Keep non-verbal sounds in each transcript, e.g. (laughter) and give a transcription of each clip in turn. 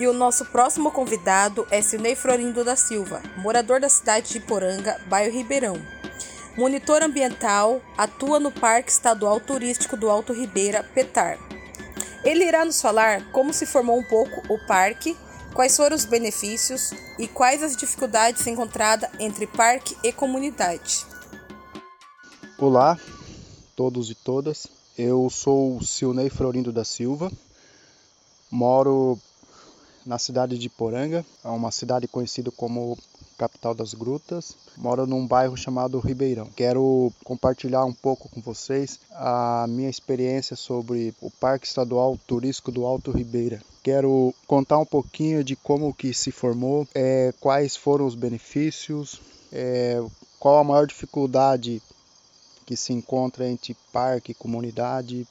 E o nosso próximo convidado é Silnei Florindo da Silva, morador da cidade de Poranga, bairro Ribeirão. Monitor ambiental, atua no Parque Estadual Turístico do Alto Ribeira, PETAR. Ele irá nos falar como se formou um pouco o parque, quais foram os benefícios e quais as dificuldades encontradas entre parque e comunidade. Olá, todos e todas. Eu sou Silnei Florindo da Silva, moro na cidade de Poranga, é uma cidade conhecida como capital das grutas. Moro num bairro chamado Ribeirão. Quero compartilhar um pouco com vocês a minha experiência sobre o Parque Estadual Turístico do Alto Ribeira. Quero contar um pouquinho de como que se formou, é, quais foram os benefícios, é, qual a maior dificuldade que se encontra entre parque e comunidade,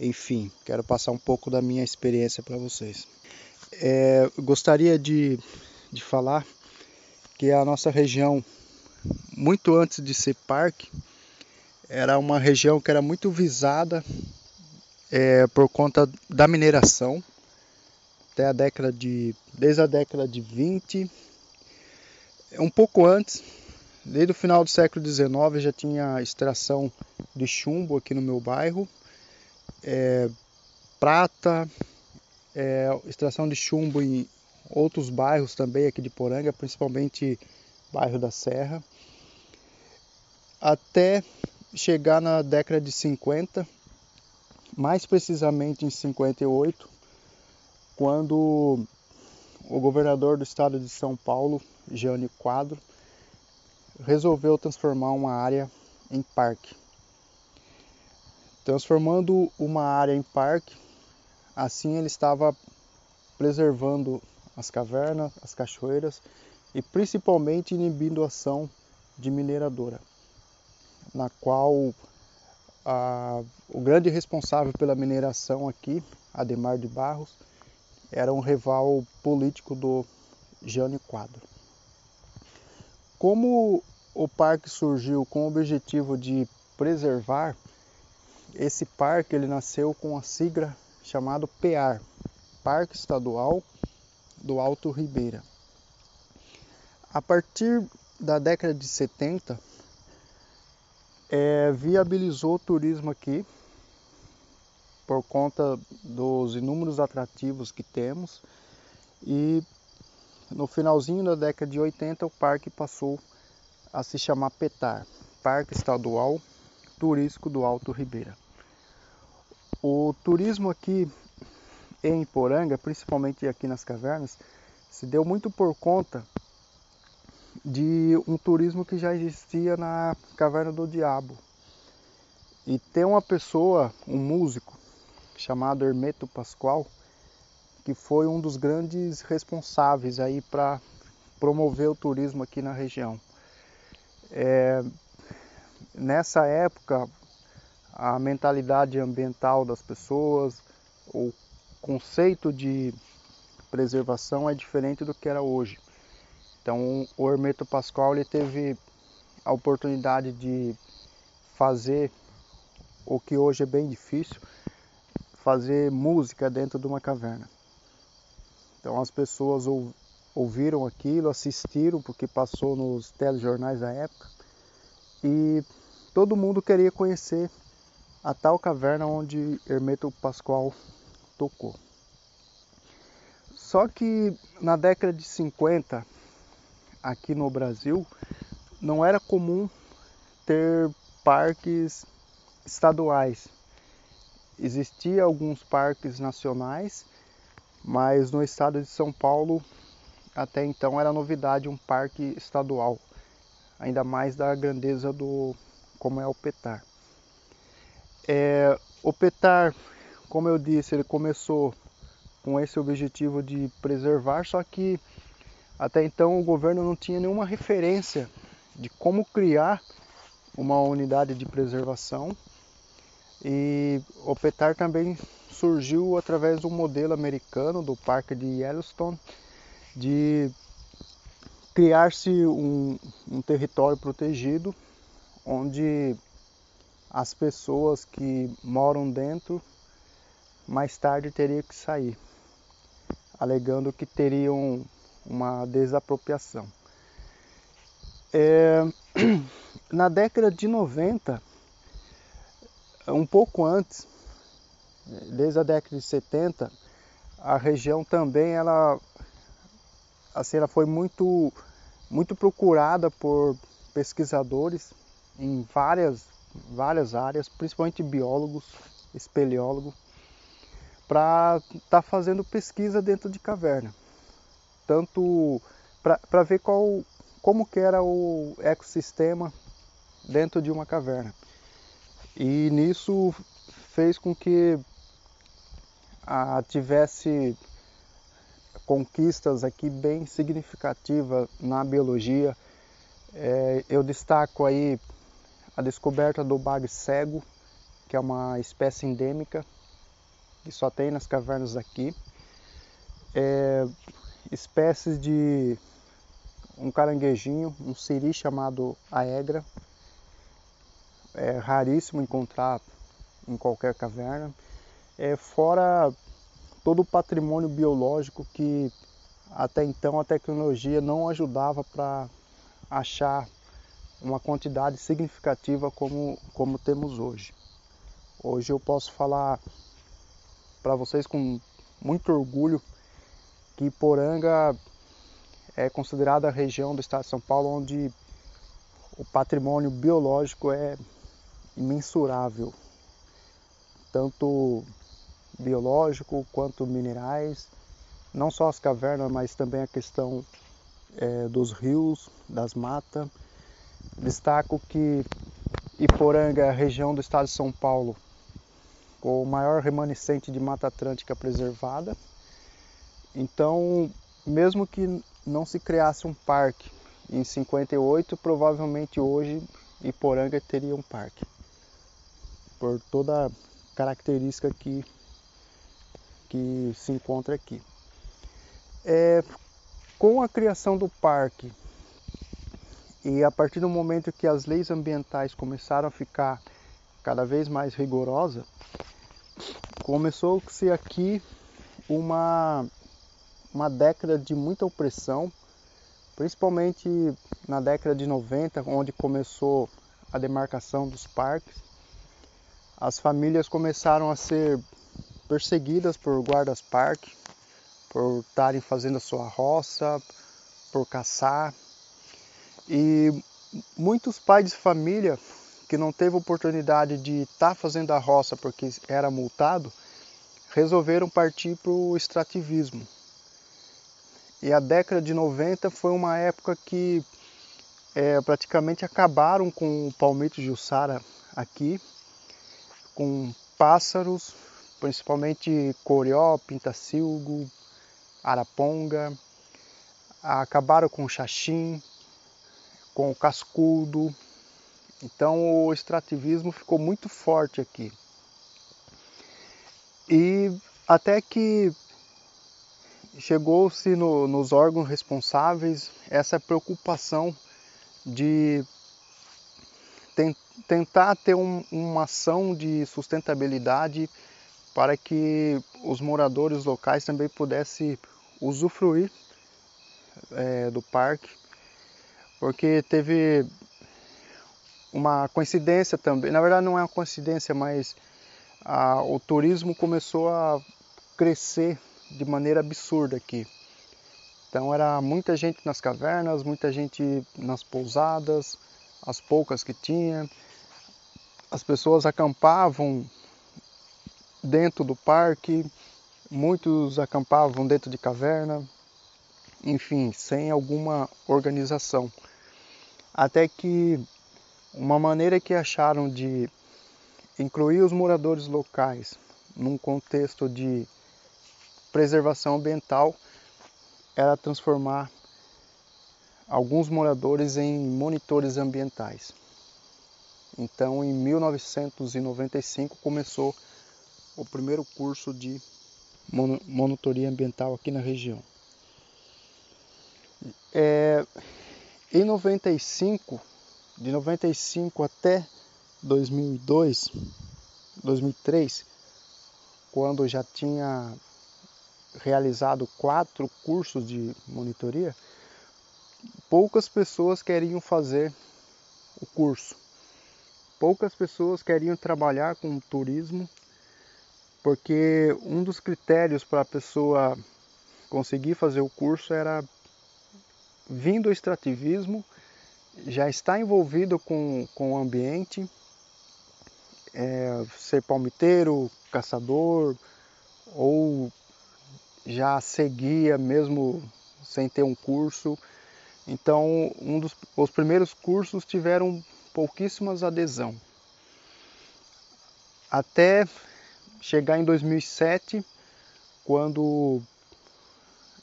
enfim, quero passar um pouco da minha experiência para vocês. É, gostaria de, de falar que a nossa região, muito antes de ser parque, era uma região que era muito visada é, por conta da mineração, até a década de, desde a década de 20, um pouco antes, desde o final do século XIX já tinha extração de chumbo aqui no meu bairro, é, prata, é, extração de chumbo em outros bairros também aqui de Poranga, principalmente bairro da Serra, até chegar na década de 50, mais precisamente em 58, quando o governador do estado de São Paulo, Jânio Quadro, resolveu transformar uma área em parque. Transformando uma área em parque, Assim ele estava preservando as cavernas, as cachoeiras e principalmente inibindo a ação de mineradora, na qual a, o grande responsável pela mineração aqui, Ademar de Barros, era um rival político do Jânio Quadro. Como o parque surgiu com o objetivo de preservar, esse parque ele nasceu com a sigla chamado PEAR, Parque Estadual do Alto Ribeira. A partir da década de 70, é, viabilizou o turismo aqui por conta dos inúmeros atrativos que temos e no finalzinho da década de 80 o parque passou a se chamar PETAR, Parque Estadual Turístico do Alto Ribeira. O turismo aqui em Poranga, principalmente aqui nas cavernas, se deu muito por conta de um turismo que já existia na Caverna do Diabo. E tem uma pessoa, um músico, chamado Hermeto Pascoal, que foi um dos grandes responsáveis aí para promover o turismo aqui na região. É, nessa época, a mentalidade ambiental das pessoas, o conceito de preservação é diferente do que era hoje. Então, o Hermeto Pascoal ele teve a oportunidade de fazer o que hoje é bem difícil, fazer música dentro de uma caverna. Então, as pessoas ouviram aquilo, assistiram, porque passou nos telejornais da época, e todo mundo queria conhecer a tal caverna onde Hermeto Pascoal tocou. Só que na década de 50, aqui no Brasil, não era comum ter parques estaduais. Existia alguns parques nacionais, mas no estado de São Paulo até então era novidade um parque estadual, ainda mais da grandeza do como é o Petar. É, o PETAR, como eu disse, ele começou com esse objetivo de preservar, só que até então o governo não tinha nenhuma referência de como criar uma unidade de preservação. E o PETAR também surgiu através do modelo americano do Parque de Yellowstone de criar-se um, um território protegido onde as pessoas que moram dentro mais tarde teriam que sair. alegando que teriam uma desapropriação. É, (clears throat) na década de 90, um pouco antes, desde a década de 70, a região também ela, assim, ela foi muito, muito procurada por pesquisadores em várias, várias áreas, principalmente biólogos, espeleólogos, para estar tá fazendo pesquisa dentro de caverna. Tanto para ver qual, como que era o ecossistema dentro de uma caverna. E nisso fez com que tivesse conquistas aqui bem significativas na biologia. É, eu destaco aí a descoberta do bagre cego, que é uma espécie endêmica que só tem nas cavernas aqui. É, espécies de um caranguejinho, um siri chamado aegra. É raríssimo encontrar em qualquer caverna. É, fora todo o patrimônio biológico que até então a tecnologia não ajudava para achar uma quantidade significativa como, como temos hoje. Hoje eu posso falar para vocês com muito orgulho que Poranga é considerada a região do estado de São Paulo onde o patrimônio biológico é imensurável, tanto biológico quanto minerais, não só as cavernas, mas também a questão é, dos rios, das matas. Destaco que Iporanga é região do estado de São Paulo o maior remanescente de Mata Atlântica preservada. Então, mesmo que não se criasse um parque em 58, provavelmente hoje Iporanga teria um parque, por toda a característica que, que se encontra aqui. É, com a criação do parque e a partir do momento que as leis ambientais começaram a ficar cada vez mais rigorosas, Começou-se aqui uma, uma década de muita opressão, principalmente na década de 90, onde começou a demarcação dos parques. As famílias começaram a ser perseguidas por guardas-parque, por estarem fazendo a sua roça, por caçar. E muitos pais de família que não teve oportunidade de estar tá fazendo a roça porque era multado, resolveram partir para o extrativismo. E a década de 90 foi uma época que é, praticamente acabaram com o palmito jussara aqui, com pássaros, principalmente corió, pintacilgo, araponga, acabaram com o xaxim, com o cascudo, então o extrativismo ficou muito forte aqui. E até que chegou-se no, nos órgãos responsáveis essa preocupação de ten, tentar ter um, uma ação de sustentabilidade para que os moradores locais também pudessem usufruir é, do parque, porque teve uma coincidência também. Na verdade, não é uma coincidência, mas a, o turismo começou a crescer de maneira absurda aqui. Então era muita gente nas cavernas, muita gente nas pousadas, as poucas que tinha. As pessoas acampavam dentro do parque, muitos acampavam dentro de caverna, enfim, sem alguma organização. Até que uma maneira que acharam de incluir os moradores locais num contexto de preservação ambiental era transformar alguns moradores em monitores ambientais. Então, em 1995 começou o primeiro curso de monitoria ambiental aqui na região. É, em 95 de 95 até 2002, 2003, quando já tinha realizado quatro cursos de monitoria, poucas pessoas queriam fazer o curso. Poucas pessoas queriam trabalhar com turismo, porque um dos critérios para a pessoa conseguir fazer o curso era vindo do extrativismo, já está envolvido com, com o ambiente, é, ser palmiteiro, caçador, ou já seguia mesmo sem ter um curso. Então, um dos os primeiros cursos tiveram pouquíssimas adesão. Até chegar em 2007, quando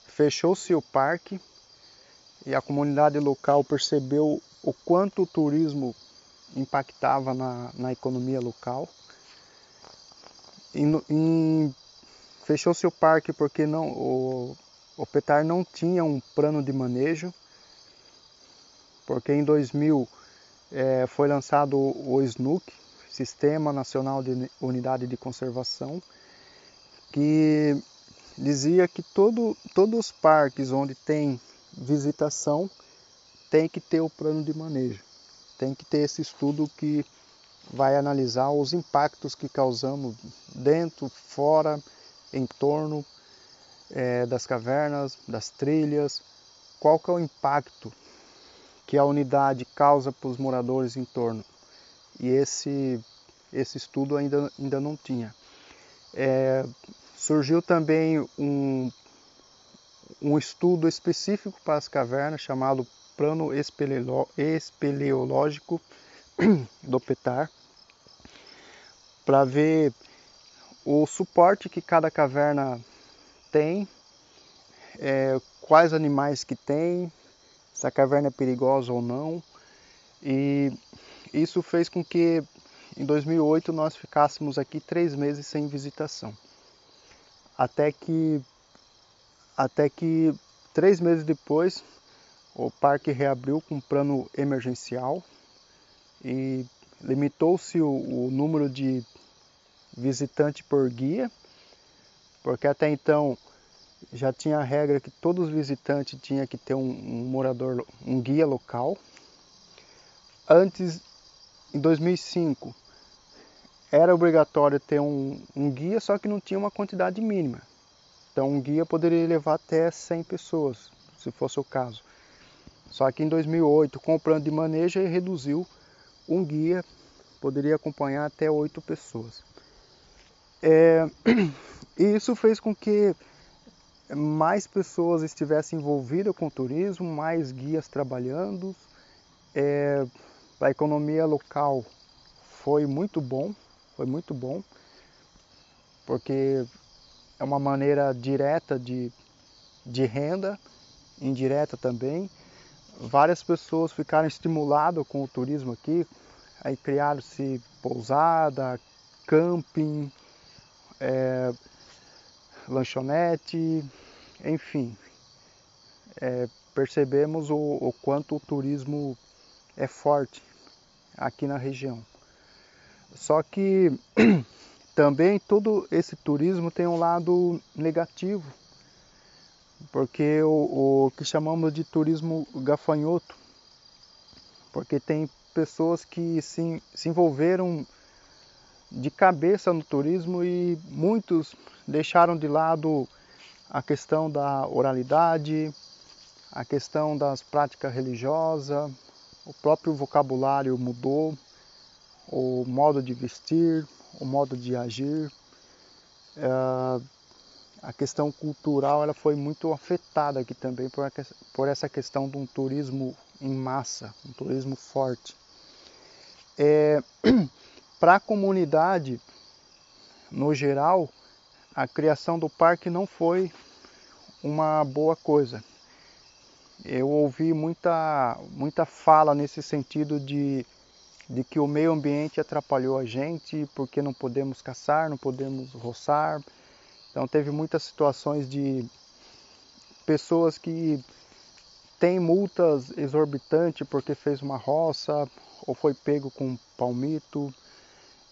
fechou-se o parque e a comunidade local percebeu o quanto o turismo impactava na, na economia local. Fechou-se o parque porque não, o, o Petar não tinha um plano de manejo, porque em 2000 é, foi lançado o SNUC, Sistema Nacional de Unidade de Conservação, que dizia que todo, todos os parques onde tem visitação tem que ter o plano de manejo, tem que ter esse estudo que vai analisar os impactos que causamos dentro, fora, em torno é, das cavernas, das trilhas, qual que é o impacto que a unidade causa para os moradores em torno. E esse, esse estudo ainda, ainda não tinha. É, surgiu também um, um estudo específico para as cavernas chamado Plano Espeleológico (clears throat) do PETAR, para ver o suporte que cada caverna tem, é, quais animais que tem, se a caverna é perigosa ou não. E isso fez com que em 2008 nós ficássemos aqui três meses sem visitação. Até que, até que três meses depois o parque reabriu com um plano emergencial e limitou-se o, o número de visitante por guia, porque até então já tinha a regra que todos os visitantes tinham que ter um, um morador, um guia local. Antes, em 2005, era obrigatório ter um, um, guia, só que não tinha uma quantidade mínima. Então, um guia poderia levar até 100 pessoas, se fosse o caso. Só que em 2008, com o plano de manejo, ele reduziu um guia, poderia acompanhar até 8 pessoas. É, (clears throat) e isso fez com que mais pessoas estivessem envolvidas com o turismo, mais guias trabalhando. É, a economia local foi muito bom, foi muito bom, porque é uma maneira direta de, de renda, indireta também. Várias pessoas ficaram estimuladas com o turismo aqui, aí criaram-se pousada, camping, é, lanchonete, enfim, é, percebemos o, o quanto o turismo é forte aqui na região. Só que (clears throat) também todo esse turismo tem um lado negativo, porque o, o que chamamos de turismo gafanhoto, porque tem pessoas que se, se envolveram de cabeça no turismo e muitos deixaram de lado a questão da oralidade, a questão das práticas religiosas, o próprio vocabulário mudou, o modo de vestir, o modo de agir. É, a questão cultural ela foi muito afetada aqui também por, por essa questão de um turismo em massa, um turismo forte. É, (clears throat) Para a comunidade, no geral, a criação do parque não foi uma boa coisa. Eu ouvi muita, muita fala nesse sentido de, de que o meio ambiente atrapalhou a gente porque não podemos caçar, não podemos roçar. Então teve muitas situações de pessoas que têm multas exorbitantes porque fez uma roça ou foi pego com palmito.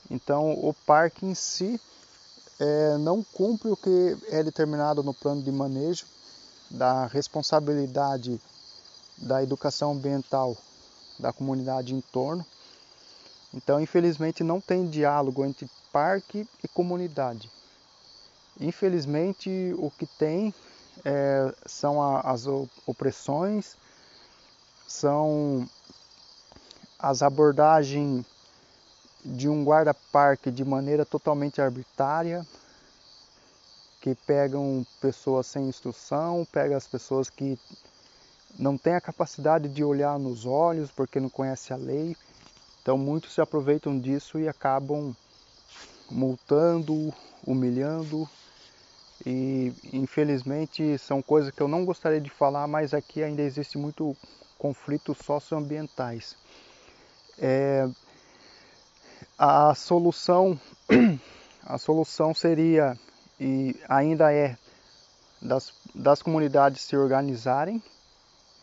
Então o parque em si é, não cumpre o que é determinado no plano de manejo da responsabilidade da educação ambiental da comunidade em torno. Então, infelizmente, não tem diálogo entre parque e comunidade. Infelizmente, o que tem é, são a, as opressões, são as abordagens de um guarda-parque de maneira totalmente arbitrária, que pegam pessoas sem instrução, pega as pessoas que não têm a capacidade de olhar nos olhos porque não conhece a lei. Então muitos se aproveitam disso e acabam multando, humilhando e infelizmente são coisas que eu não gostaria de falar, mas aqui ainda existe muito conflitos socioambientais. É, a solução (clears throat) a solução seria e ainda é das, das comunidades se organizarem,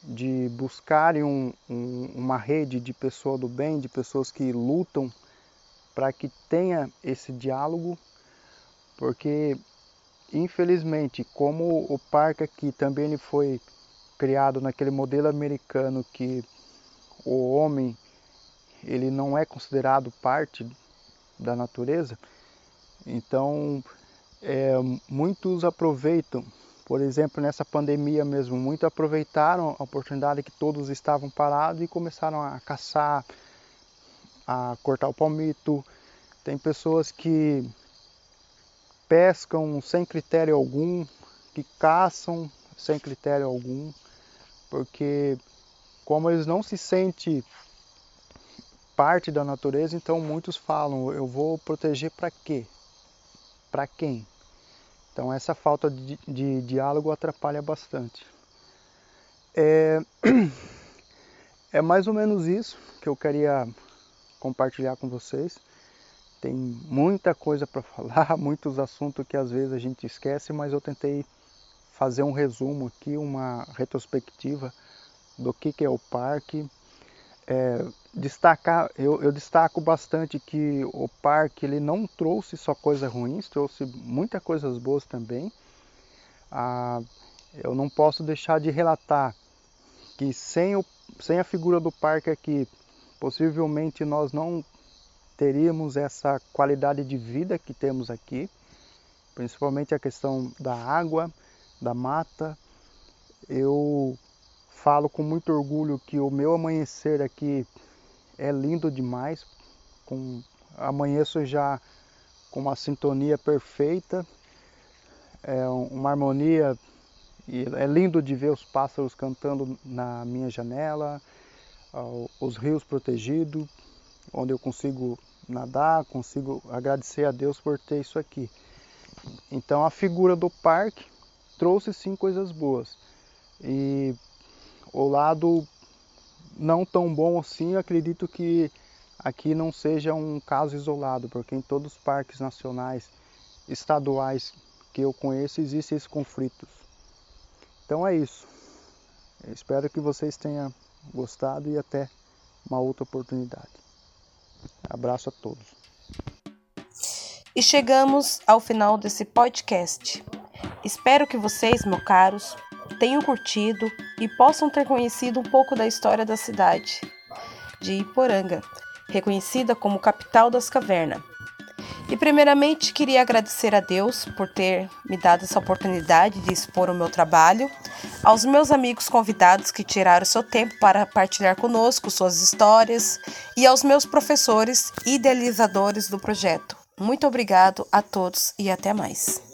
de buscarem um, um, uma rede de pessoas do bem, de pessoas que lutam para que tenha esse diálogo, porque infelizmente, como o parque aqui também ele foi criado naquele modelo americano que o homem ele não é considerado parte da natureza, então é, muitos aproveitam, por exemplo, nessa pandemia mesmo, muitos aproveitaram a oportunidade que todos estavam parados e começaram a caçar, a cortar o palmito. Tem pessoas que pescam sem critério algum, que caçam sem critério algum, porque como eles não se sentem parte da natureza, então muitos falam: eu vou proteger para quê? Para quem? Então essa falta de, de diálogo atrapalha bastante. É, (clears throat) é mais ou menos isso que eu queria compartilhar com vocês. Tem muita coisa para (laughs) falar, muitos assuntos que às vezes a gente esquece, mas eu tentei fazer um resumo aqui, uma retrospectiva do que, que é o parque. É, destacar, eu, eu, destaco bastante que o parque ele não trouxe só coisas ruins, trouxe muitas coisas boas também. Ah, eu não posso deixar de relatar que sem, o, sem a figura do parque aqui, possivelmente nós não teríamos essa qualidade de vida que temos aqui, principalmente a questão da água, da mata. Eu falo com muito orgulho que o meu amanhecer aqui é lindo demais, com amanheço já com uma sintonia perfeita, é uma harmonia é lindo de ver os pássaros cantando na minha janela, os rios protegidos, onde eu consigo nadar, consigo agradecer a Deus por ter isso aqui. Então a figura do parque trouxe sim coisas boas. E o lado não tão bom assim, acredito que aqui não seja um caso isolado, porque em todos os parques nacionais, estaduais que eu conheço, existem esses conflitos. Então é isso. Eu espero que vocês tenham gostado e até uma outra oportunidade. Abraço a todos. E chegamos ao final desse podcast. Espero que vocês, meus caros, tenham curtido e possam ter conhecido um pouco da história da cidade de Iporanga, reconhecida como capital das cavernas. E primeiramente queria agradecer a Deus por ter me dado essa oportunidade de expor o meu trabalho, aos meus amigos convidados que tiraram seu tempo para partilhar conosco suas histórias e aos meus professores idealizadores do projeto. Muito obrigado a todos e até mais.